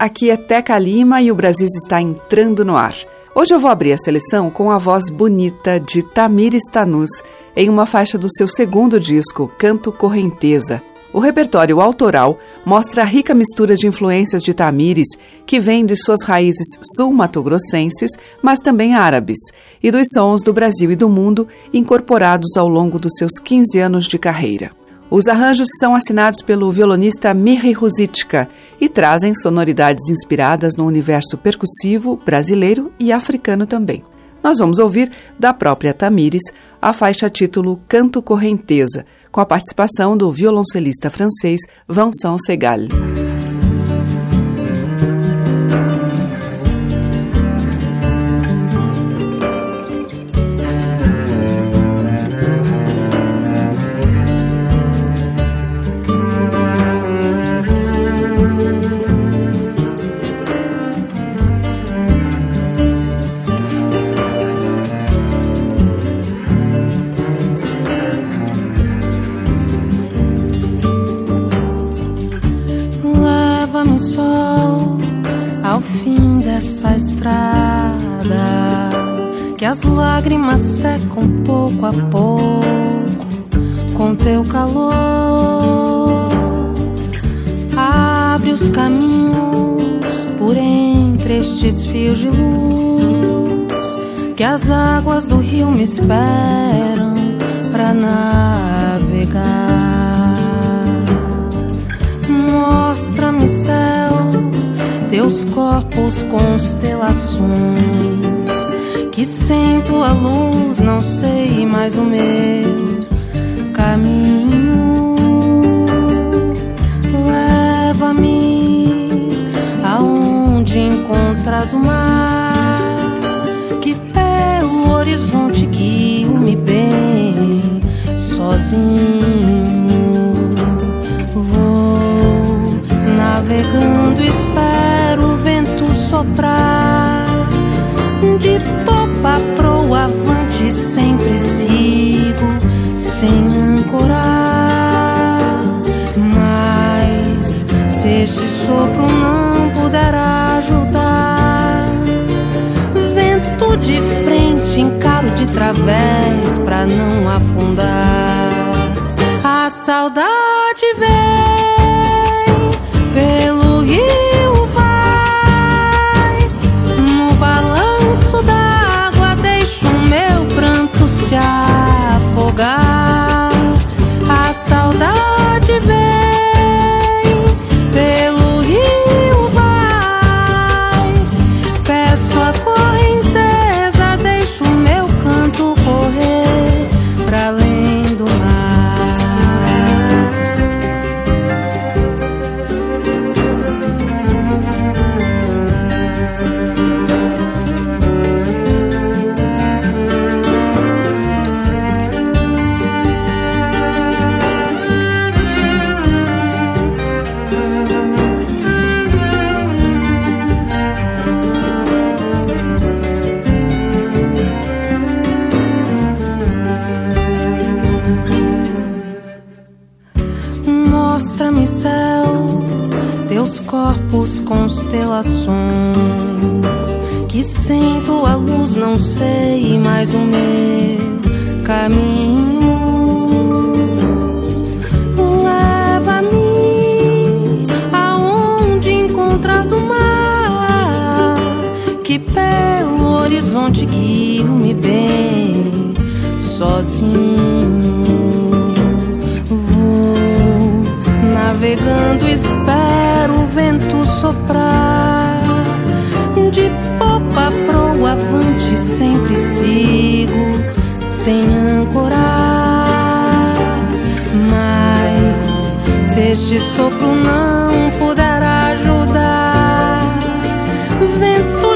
Aqui é Teca Lima e o Brasil está entrando no ar. Hoje eu vou abrir a seleção com a voz bonita de Tamires Tanus em uma faixa do seu segundo disco, Canto Correnteza. O repertório autoral mostra a rica mistura de influências de Tamires, que vem de suas raízes sul-matogrossenses, mas também árabes, e dos sons do Brasil e do mundo incorporados ao longo dos seus 15 anos de carreira. Os arranjos são assinados pelo violonista Miri Ruzitka e trazem sonoridades inspiradas no universo percussivo brasileiro e africano também. Nós vamos ouvir da própria Tamires a faixa título Canto Correnteza, com a participação do violoncelista francês Vincent Segal. Secam pouco a pouco com teu calor. Abre os caminhos por entre estes fios de luz que as águas do rio me esperam para navegar. Mostra-me céu, teus corpos constelações, que sem tua luz não sei mais o meu caminho. Leva-me aonde encontras o mar, que pelo horizonte guio-me bem sozinho. Vou navegando, espero pro avante, sempre sigo sem ancorar. Mas se este sopro não puder ajudar, vento de frente, encaro de través pra não afundar. A saudade vem pelo rio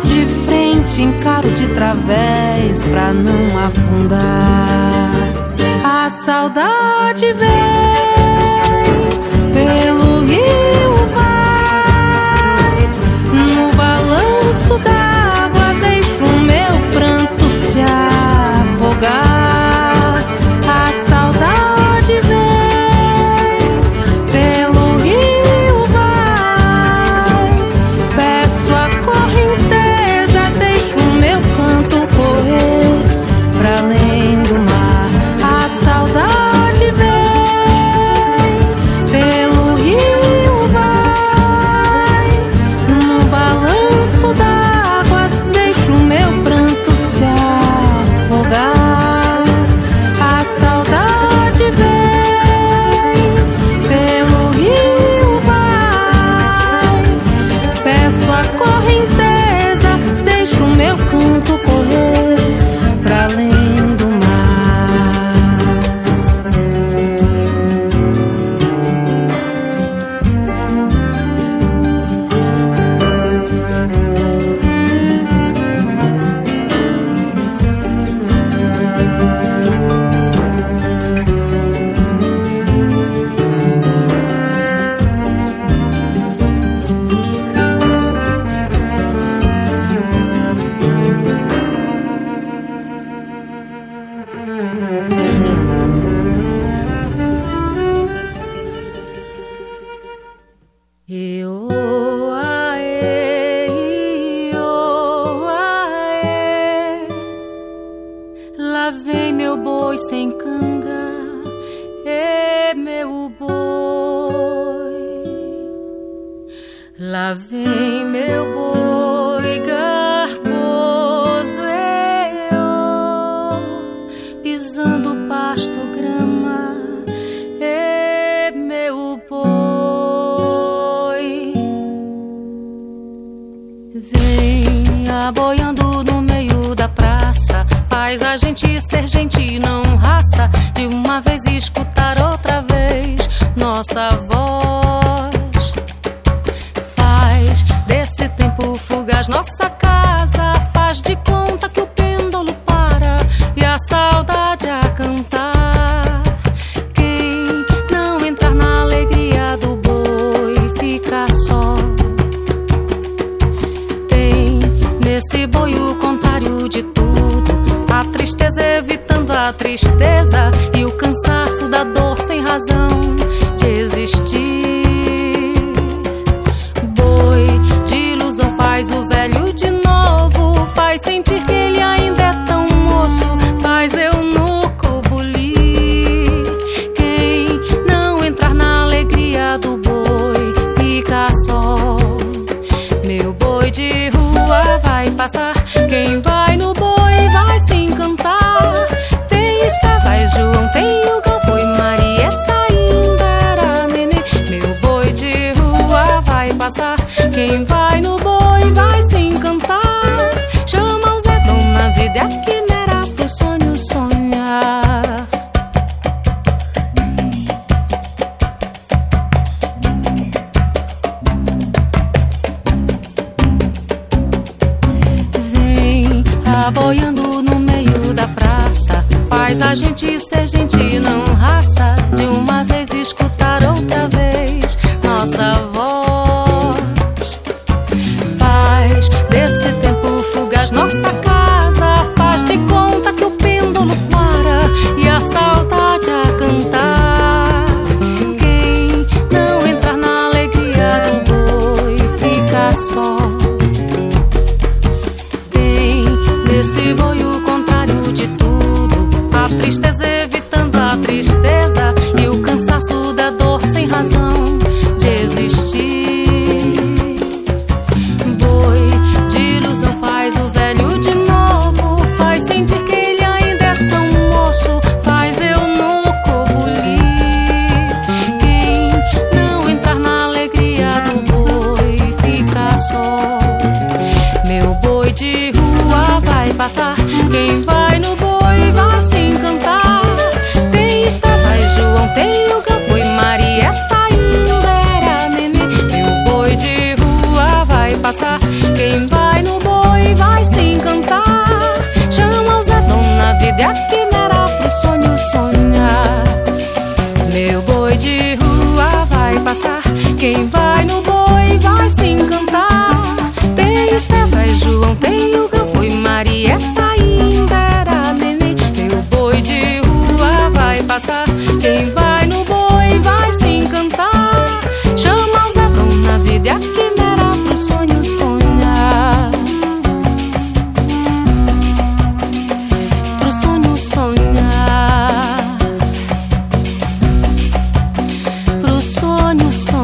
de frente, encaro de través pra não afundar. A saudade vem boi sem canga é meu boi. Lá vem meu boi. Esse foi o contrário de tudo. A tristeza evitando a tristeza. Quem vai no boi vai se encantar. Chama os dragão dona vida e a quimera pro sonho sonhar. Pro sonho sonhar. Pro sonho sonhar.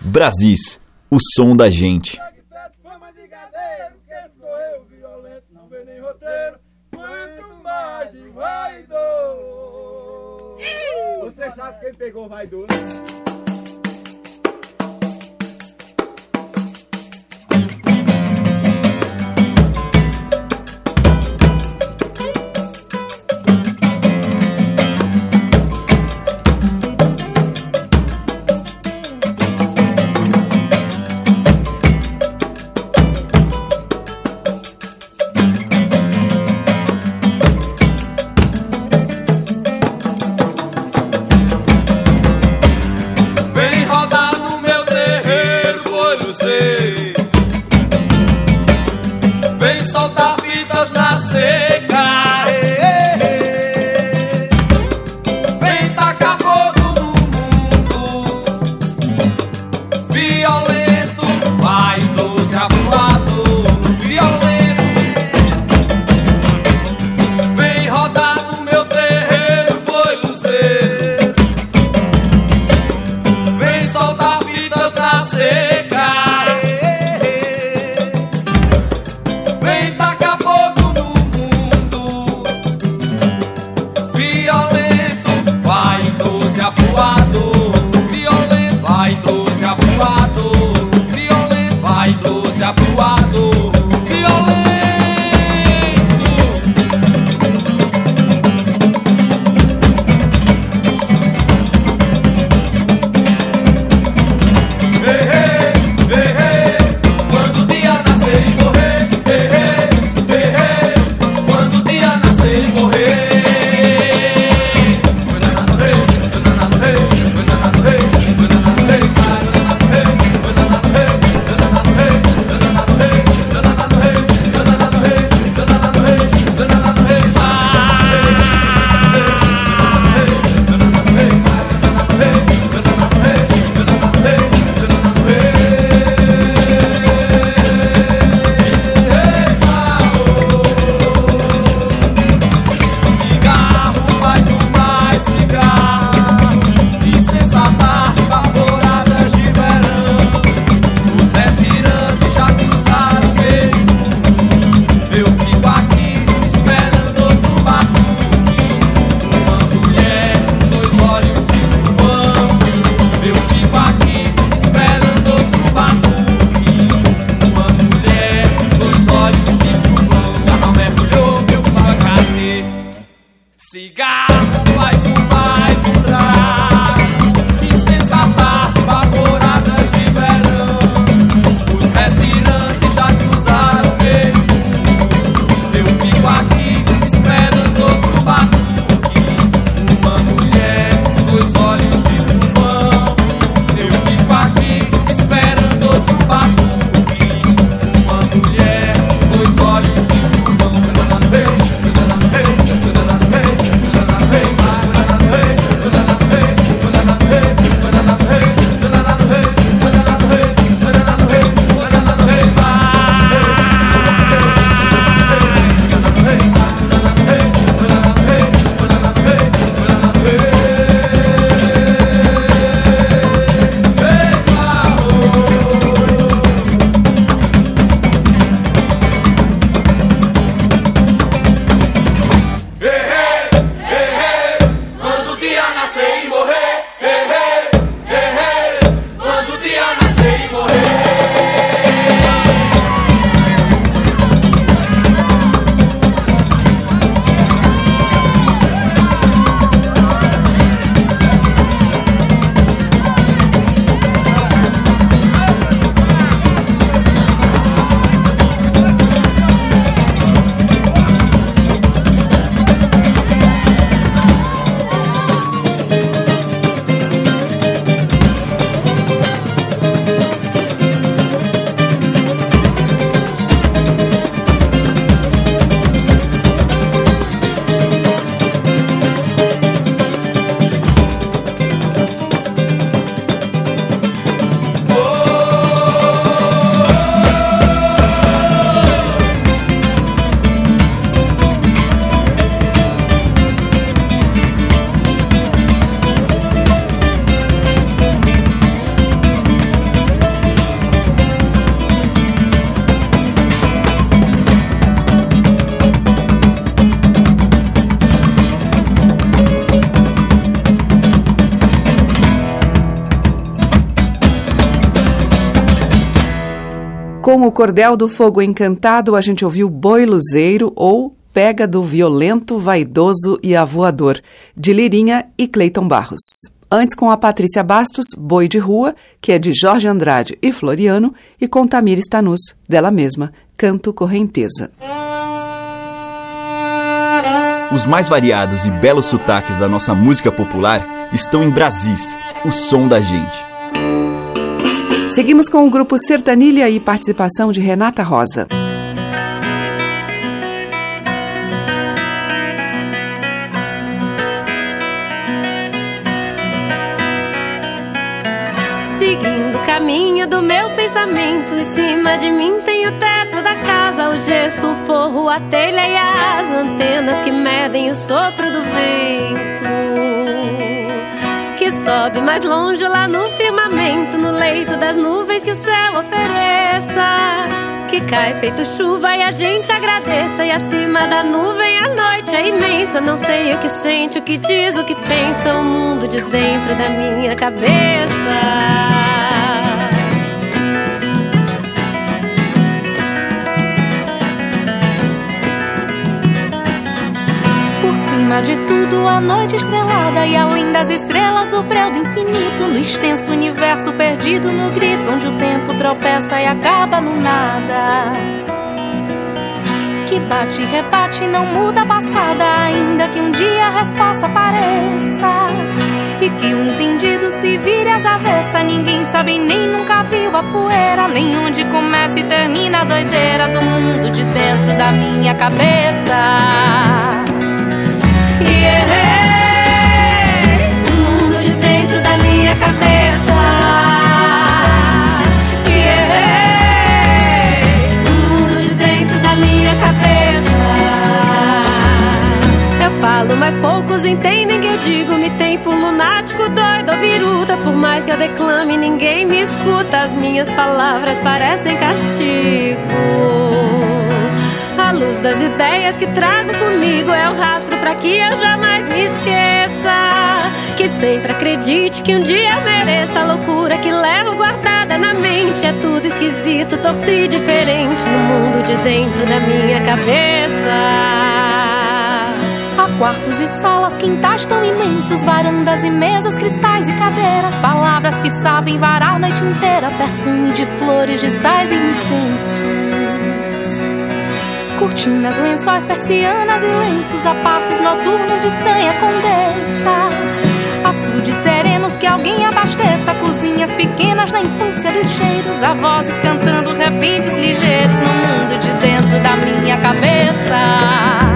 Brasis, o som da gente. Com o Cordel do Fogo Encantado, a gente ouviu Boi Luzeiro ou Pega do Violento, Vaidoso e Avoador, de Lirinha e Cleiton Barros. Antes com a Patrícia Bastos, Boi de Rua, que é de Jorge Andrade e Floriano, e com Tamir Stanus, dela mesma, Canto Correnteza. Os mais variados e belos sotaques da nossa música popular estão em Brasis, o som da gente. Seguimos com o grupo Sertanilha e participação de Renata Rosa. Seguindo o caminho do meu pensamento, em cima de mim tem o teto da casa, o gesso, o forro, a telha e as antenas que medem o sopro do vento sobe mais longe lá no firmamento, no leito das nuvens que o céu ofereça. Que cai feito chuva e a gente agradeça. E acima da nuvem a noite é imensa. Não sei o que sente, o que diz, o que pensa. O mundo de dentro da minha cabeça. Acima de tudo, a noite estrelada e além das estrelas, o breu do infinito. No extenso universo perdido no grito, onde o tempo tropeça e acaba no nada. Que bate e rebate, não muda a passada, ainda que um dia a resposta apareça. E que um entendido se vire às avessas. Ninguém sabe nem nunca viu a poeira, nem onde começa e termina a doideira do mundo de dentro da minha cabeça. Mas poucos entendem que eu digo. Me tem por lunático, doido ou biruta. Por mais que eu declame, ninguém me escuta. As minhas palavras parecem castigo. A luz das ideias que trago comigo é o rastro para que eu jamais me esqueça. Que sempre acredite que um dia eu mereça a loucura que levo guardada na mente. É tudo esquisito, torto e diferente no mundo de dentro da minha cabeça. Há quartos e salas, quintais tão imensos, varandas e mesas, cristais e cadeiras, palavras que sabem varar a noite inteira, perfume de flores, de sais e incenso. Cortinas, lençóis, persianas e lenços A passos noturnos de estranha condessa Açudes serenos que alguém abasteça Cozinhas pequenas na infância dos cheiros A vozes cantando repentes ligeiros No mundo de dentro da minha cabeça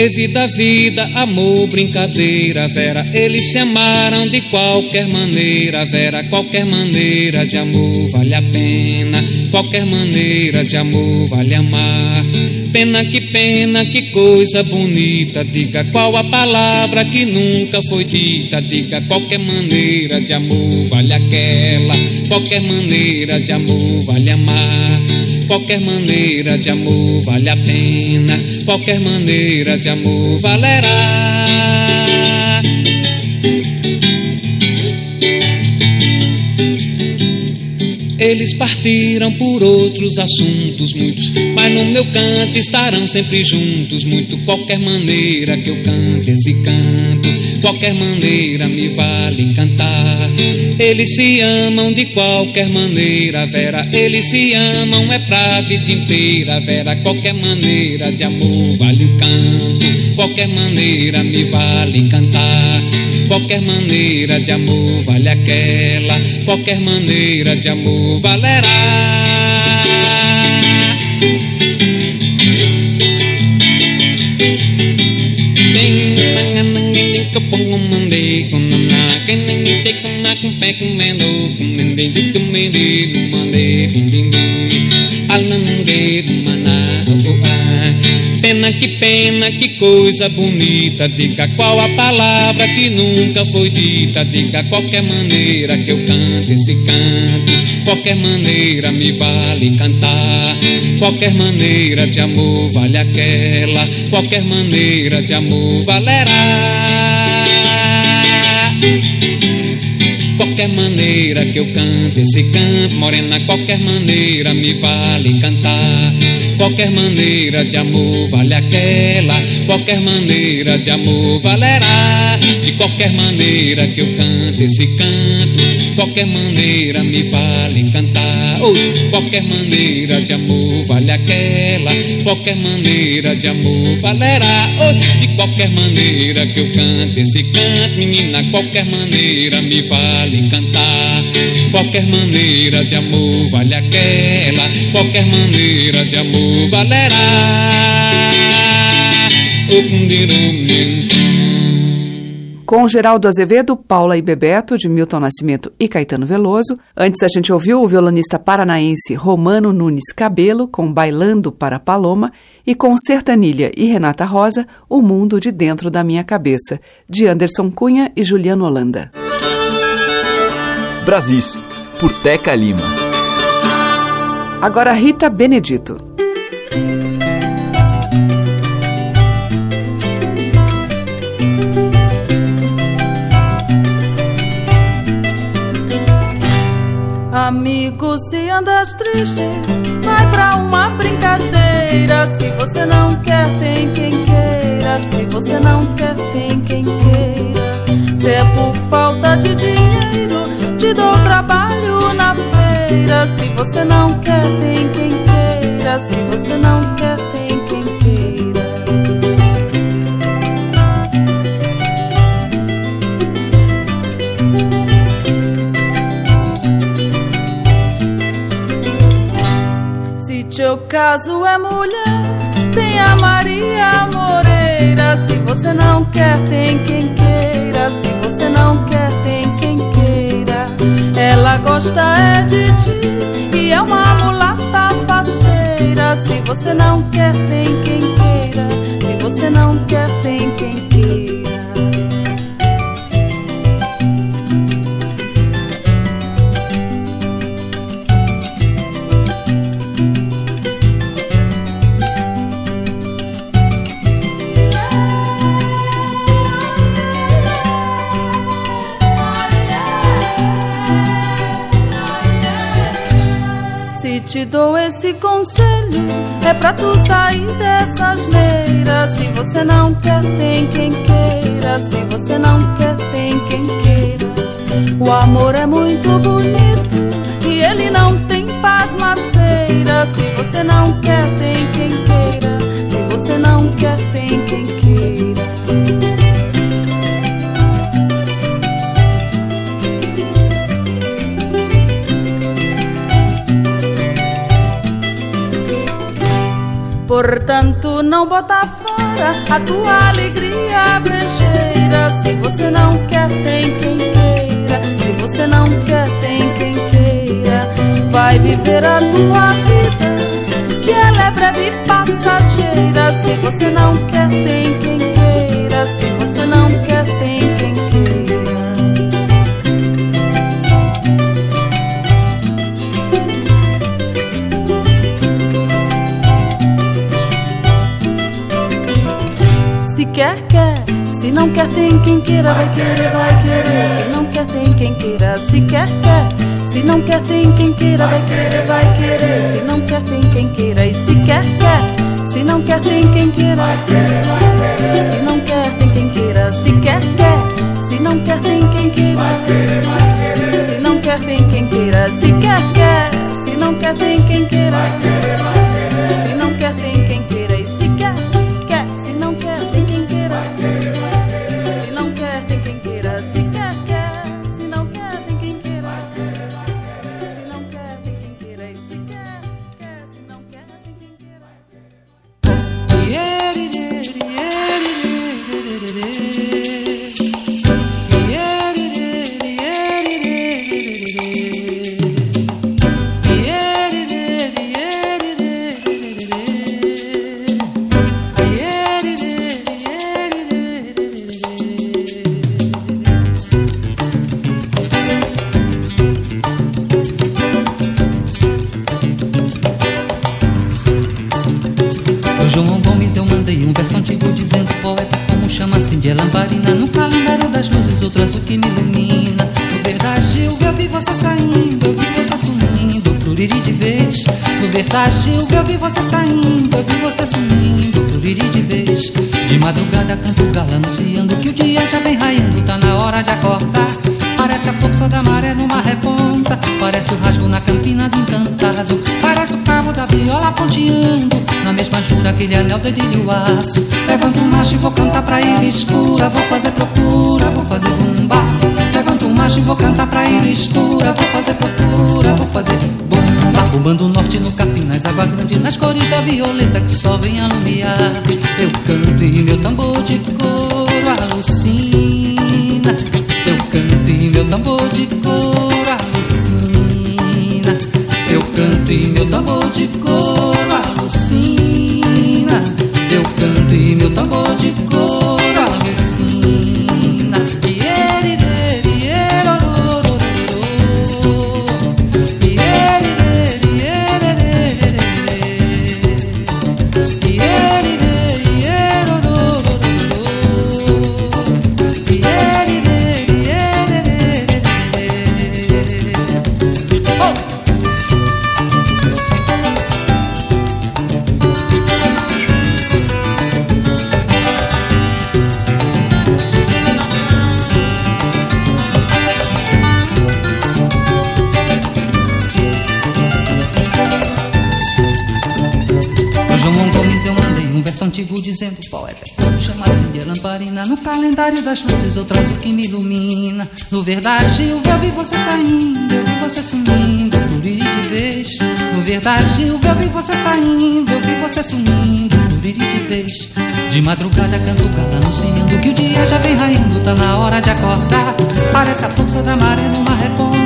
E vida, vida, amor, brincadeira, Vera. Eles se amaram de qualquer maneira, Vera. Qualquer maneira de amor vale a pena. Qualquer maneira de amor vale amar. Pena que pena, que coisa bonita. Diga qual a palavra que nunca foi dita. Diga qualquer maneira de amor vale aquela. Qualquer maneira de amor vale amar. Qualquer maneira de amor vale a pena, qualquer maneira de amor valerá. Eles partiram por outros assuntos muitos, mas no meu canto estarão sempre juntos. Muito qualquer maneira que eu cante esse canto, qualquer maneira me vale cantar. Eles se amam de qualquer maneira, Vera. Eles se amam é pra vida inteira, Vera. Qualquer maneira de amor vale o canto, qualquer maneira me vale cantar. Qualquer maneira de amor vale aquela, qualquer maneira de amor valerá. Que pena, que coisa bonita. Diga qual a palavra que nunca foi dita. Diga qualquer maneira que eu cante esse canto. Qualquer maneira me vale cantar. Qualquer maneira de amor vale aquela. Qualquer maneira de amor valerá. Qualquer maneira que eu cante esse canto, morena, qualquer maneira me vale cantar. Qualquer maneira de amor vale aquela, qualquer maneira de amor valerá. De qualquer maneira que eu cante esse canto, qualquer maneira me vale cantar. Oh, qualquer maneira de amor vale aquela, qualquer maneira de amor valerá. Oh, de qualquer maneira que eu cante esse canto, menina, qualquer maneira me vale cantar. Qualquer maneira de amor vale aquela, qualquer maneira de amor valerá. Com Geraldo Azevedo, Paula e Bebeto, de Milton Nascimento e Caetano Veloso. Antes a gente ouviu o violonista paranaense Romano Nunes Cabelo, com Bailando para Paloma, e com Sertanilha e Renata Rosa, O Mundo de Dentro da Minha Cabeça, de Anderson Cunha e Juliano Holanda. Brasis, por Teca Lima. Agora Rita Benedito. Amigo, se andas triste, vai pra uma brincadeira. Se você não quer, tem quem queira. Se você não quer, tem quem queira. Se é por falta de dinheiro, te dou trabalho na feira. Se você não quer, tem quem queira. Se você não Se teu caso é mulher, tem a Maria Moreira. Se você não quer, tem quem queira. Se você não quer, tem quem queira. Ela gosta é de ti e é uma mulata faceira. Se você não quer, tem quem queira. Te dou esse conselho, é pra tu sair dessa asneira. Se você não quer, tem quem queira. Se você não quer, tem quem queira. O amor é muito bonito e ele não tem pasmaceira. Se você não quer, tem Portanto, não bota fora a tua alegria brejeira. Se você não quer, tem quem queira. Se você não quer, tem quem queira. Vai viver a tua vida, que ela é breve e passageira. Se você não quer, tem quem queira. Se Se não quer, tem quem queira. Vai querer, vai querer. Se não quer, tem quem queira. Se quer, quer. Se não quer, tem quem queira. Vai querer, vai querer. Se não quer, tem quem queira. E se quer, quer. Se não quer, tem quem queira. Se não quer, tem quem queira. Se quer, quer. Se não quer, tem quem queira. Se não quer, tem quem queira. Se quer, quer. Se não quer, tem quem queira. Verdade eu vi, eu você saindo, eu vi você sumindo, pluriri de vez. De madrugada canto galo anunciando que o dia já vem raiando, tá na hora de acordar. Parece a força da maré numa reponta Parece o rasgo na campina do encantado Parece o cabo da viola ponteando Na mesma jura aquele anel dedilho o aço Levanto o macho e vou cantar pra ilha escura Vou fazer procura, vou fazer bumba Levanto o macho e vou cantar pra ilha escura Vou fazer procura, vou fazer bumba Bombando o norte no capim, nas águas grandes Nas cores da violeta que só vem alumiar Eu canto e meu tambor de couro alucina eu canto e meu tambor de couro alucina. Eu canto e meu tambor de couro verso antigo dizendo poeta Chama assim de lamparina. No calendário das luzes eu trazo o que me ilumina. No verdade eu vi, você saindo Eu vi você sumindo, pluriri de vez No verdade eu vi, você saindo Eu vi você sumindo, pluriri de vez De madrugada canto galo anunciando Que o dia já vem raindo, tá na hora de acordar. Parece a força da maré numa reponta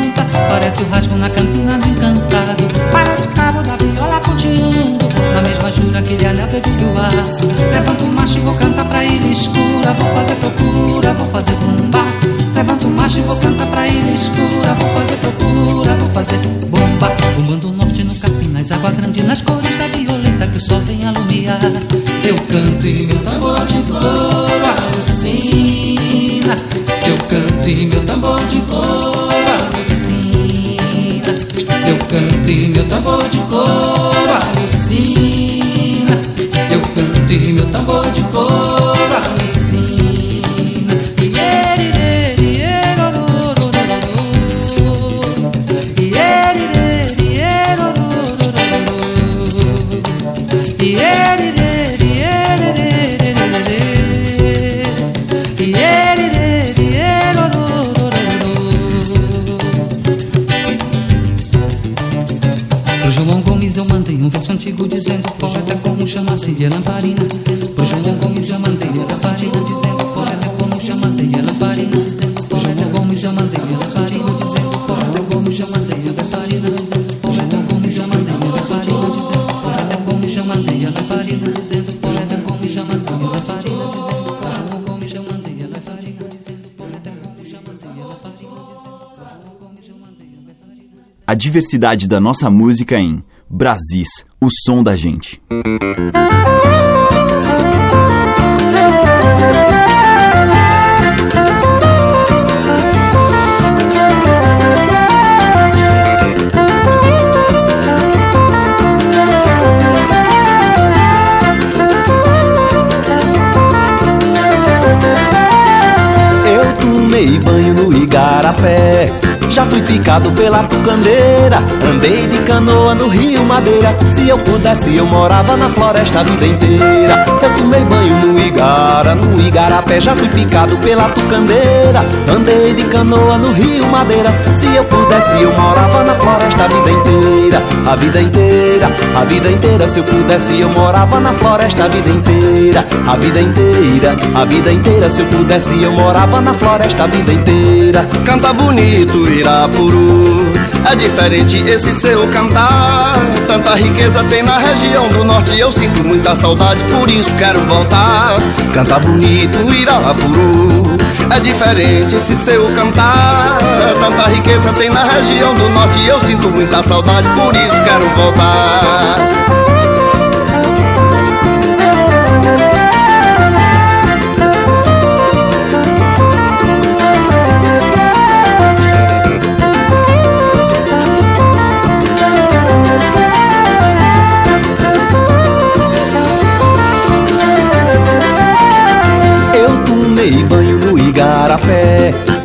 Parece o rasgo na campina do encantado Parece o cabo da viola ponteando Na mesma jura aquele anel que o aço. Levanto o macho e vou cantar pra ilha escura. Vou fazer procura, vou fazer bomba. Levanto o macho e vou cantar pra ilha escura. Vou fazer procura, vou fazer bomba. Bombando o norte no capim, nas águas grandes Nas cores da violeta que o sol vem alumiar. Eu canto e meu tambor de couro alucina. Eu canto e meu tambor de couro Eu canto e meu tambor de couro alucina. Eu canto e meu tambor de couro chama-se de lamparina Pro João Gomes eu um como chama-se de lamparina Pro João Gomes eu um como chama-se de lamparina dizendo João Gomes eu mandei a a lamparina A diversidade da nossa música em Brasis, o som da gente. Eu tomei banho no Igarapé Já fui picado pela tucandeira Andei de canoa no Rio Madeira. Se eu pudesse eu morava na floresta a vida inteira. Eu tomei banho no No Igarapé Já fui picado pela tucandeira Andei de canoa no Rio Madeira Se eu pudesse eu morava na floresta a vida inteira A vida inteira, a vida inteira Se eu pudesse eu morava na floresta a vida inteira A vida inteira, a vida inteira Se eu pudesse eu morava na floresta a vida inteira Canta bonito, Irapuru. É diferente esse seu cantar. Tanta riqueza tem na região do norte. Eu sinto muita saudade, por isso quero voltar. Canta bonito, Irapuru. É diferente esse seu cantar. Tanta riqueza tem na região do norte. Eu sinto muita saudade, por isso quero voltar.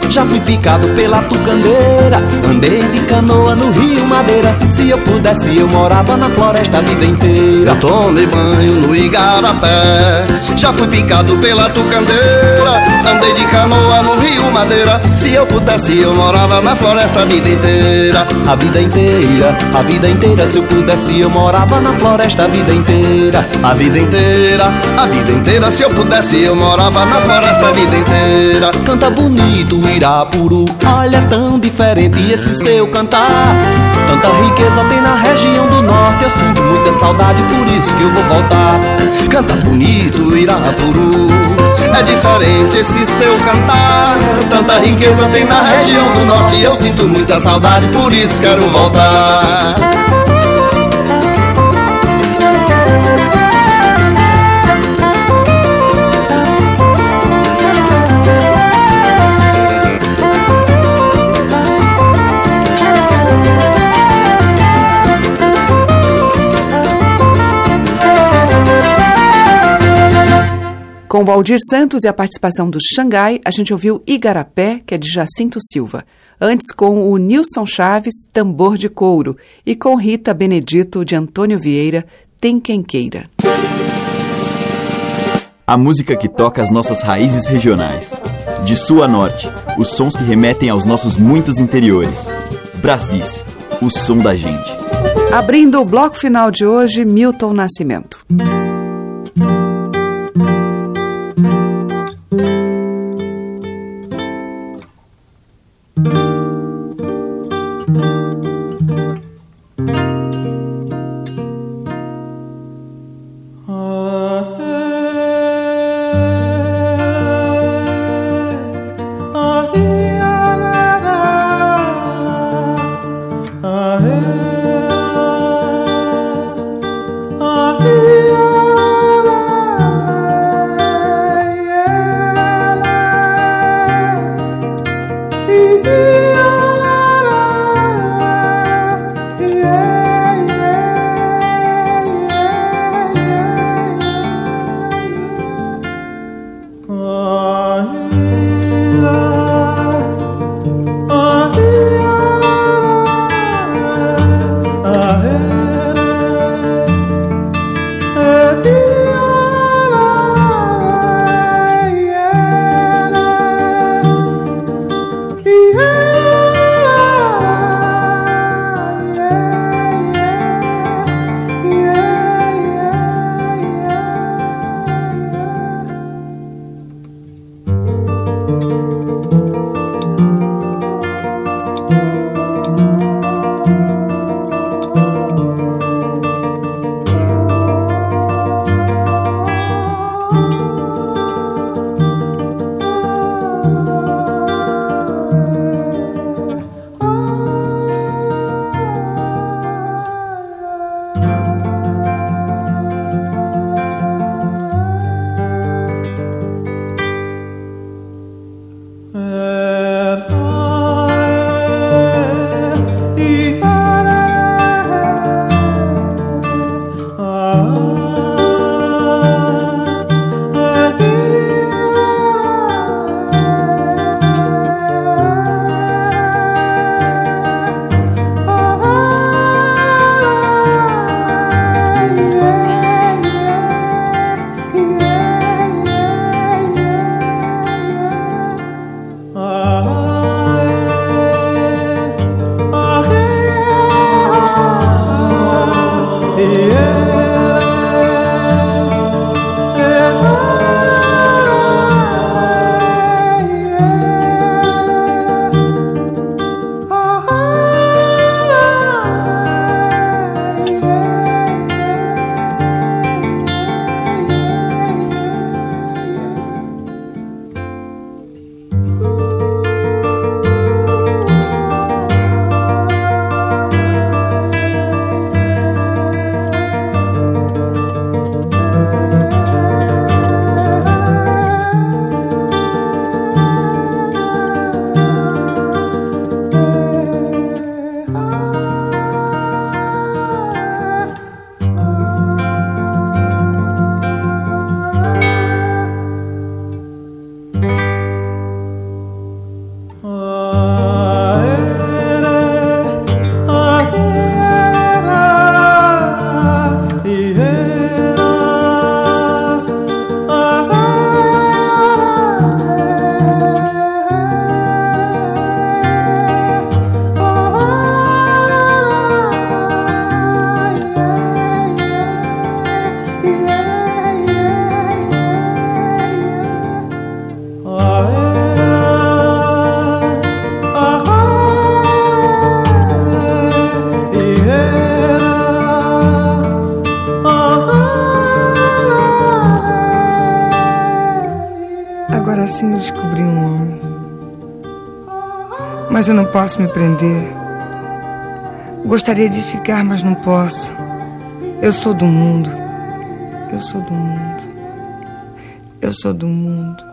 Já fui picado pela tucandeira Andei de canoa no Rio Madeira. Se eu pudesse eu morava na floresta a vida inteira. Eu tomei banho no Igarapé Já fui picado pela tucandeira Andei de canoa no Rio Madeira. Se eu pudesse eu morava na floresta a vida inteira. A vida inteira, a vida inteira Se eu pudesse eu morava na floresta a vida inteira. A vida inteira, a vida inteira Se eu pudesse eu morava na floresta a vida inteira. Canta bonito Irapuru. Olha tão diferente esse seu cantar. Tanta riqueza tem na região do norte. Eu sinto muita saudade, por isso que eu vou voltar. Canta bonito Irapuru. É diferente esse seu cantar. Tanta riqueza tem na região do norte. Eu sinto muita saudade, por isso quero voltar Com Valdir Santos e a participação do Xangai, a gente ouviu Igarapé, que é de Jacinto Silva. Antes, com o Nilson Chaves, Tambor de Couro. E com Rita Benedito, de Antônio Vieira, Tem Quem Queira. A música que toca as nossas raízes regionais. De sul a norte, os sons que remetem aos nossos muitos interiores. Brasis, o som da gente. Abrindo o bloco final de hoje, Milton Nascimento. Mas eu não posso me prender. Gostaria de ficar, mas não posso. Eu sou do mundo. Eu sou do mundo. Eu sou do mundo.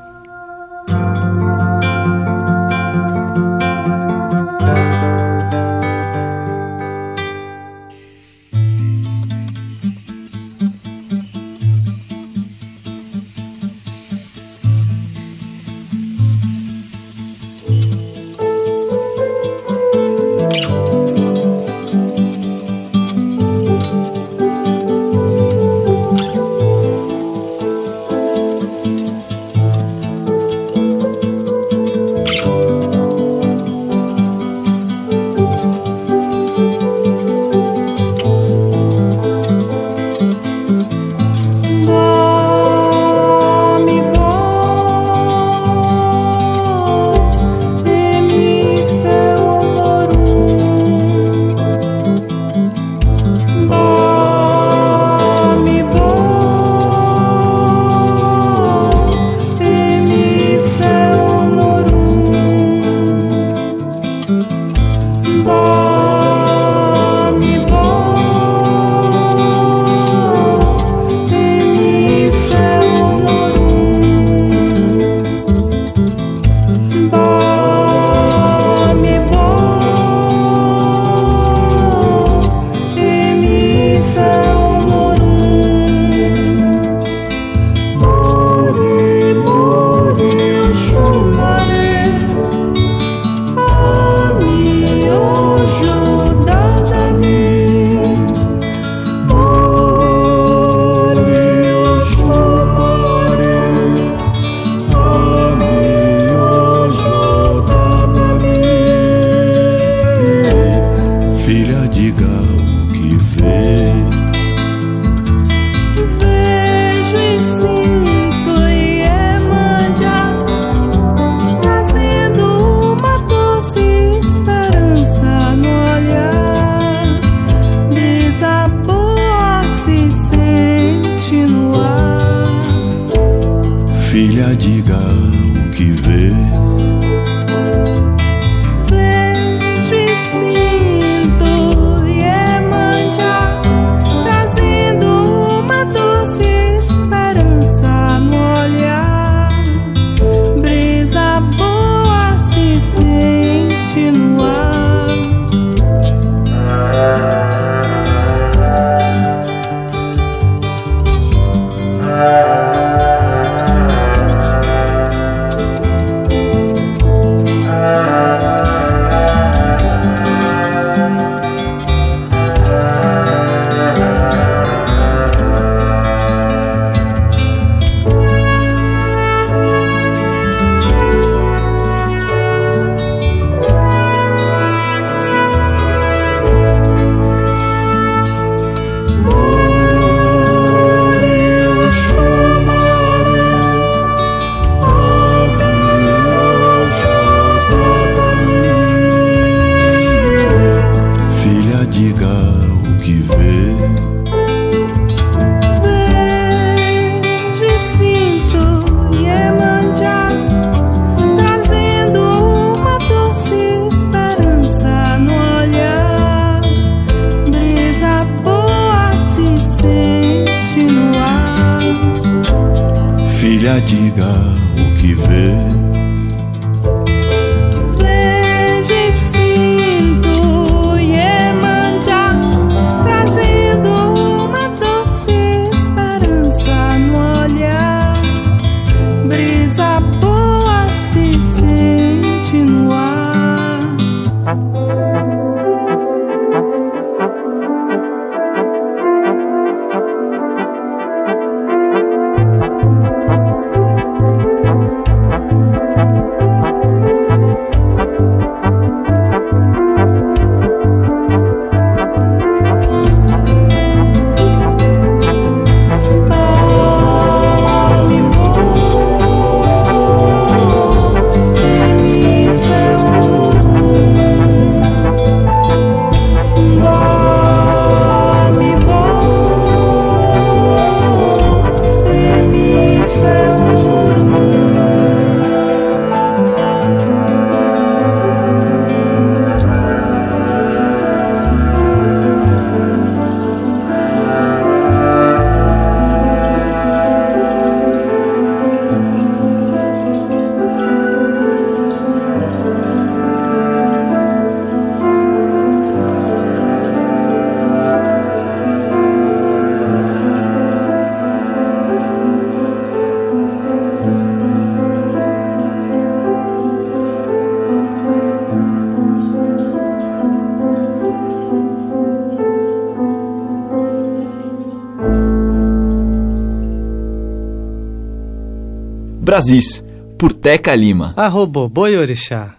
Brasis, por Teca Lima. Arroboboi orixá,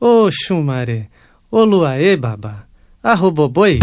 ô Xumare, ô Luaê baba, arroboboi.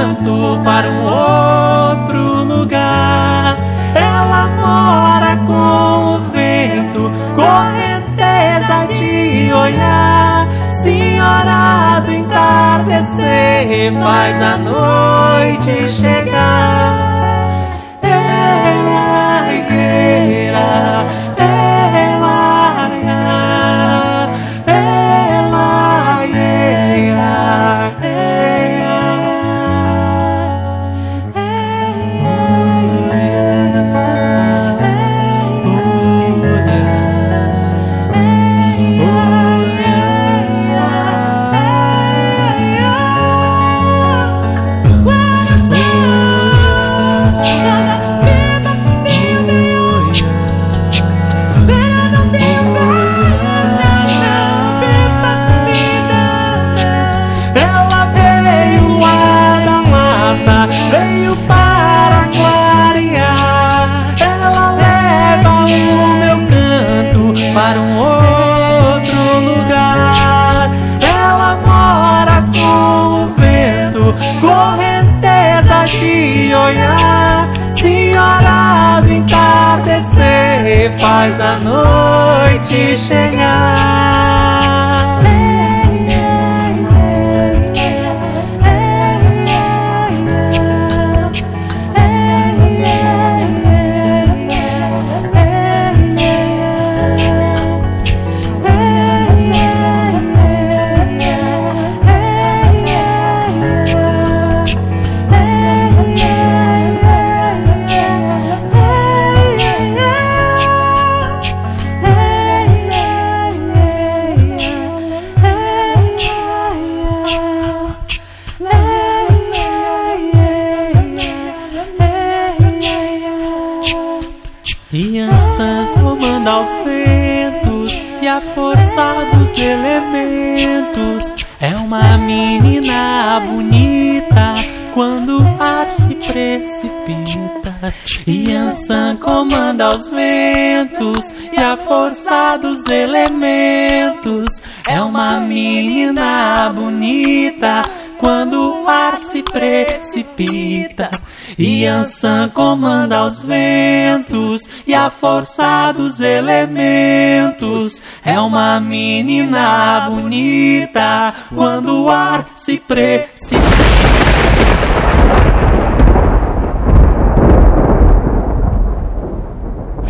canto para um outro lugar. Ela mora com o vento, correnteza de olhar. Senhora do entardecer, faz a noite chegar. Ela era. Faz a noite chegar. Dos elementos. É uma menina bonita quando o ar se precipita. Yansan comanda os ventos e a força dos elementos. É uma menina bonita quando o ar se precipita.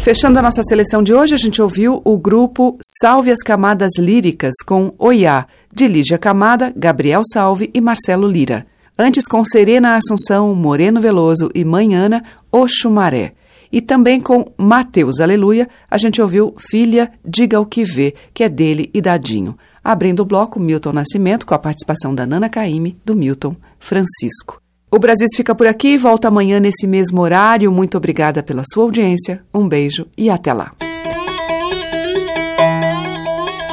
Fechando a nossa seleção de hoje, a gente ouviu o grupo Salve as Camadas Líricas com Oiá, de Lígia Camada, Gabriel Salve e Marcelo Lira. Antes, com Serena Assunção, Moreno Veloso e Manhana, Oxumaré. E também com Mateus Aleluia, a gente ouviu Filha, Diga o que vê, que é dele e dadinho. Abrindo o bloco, Milton Nascimento, com a participação da Nana Caime, do Milton Francisco. O Brasil fica por aqui, volta amanhã nesse mesmo horário. Muito obrigada pela sua audiência, um beijo e até lá.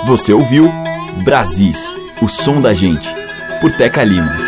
Você ouviu Brasis, o som da gente, por Teca Lima.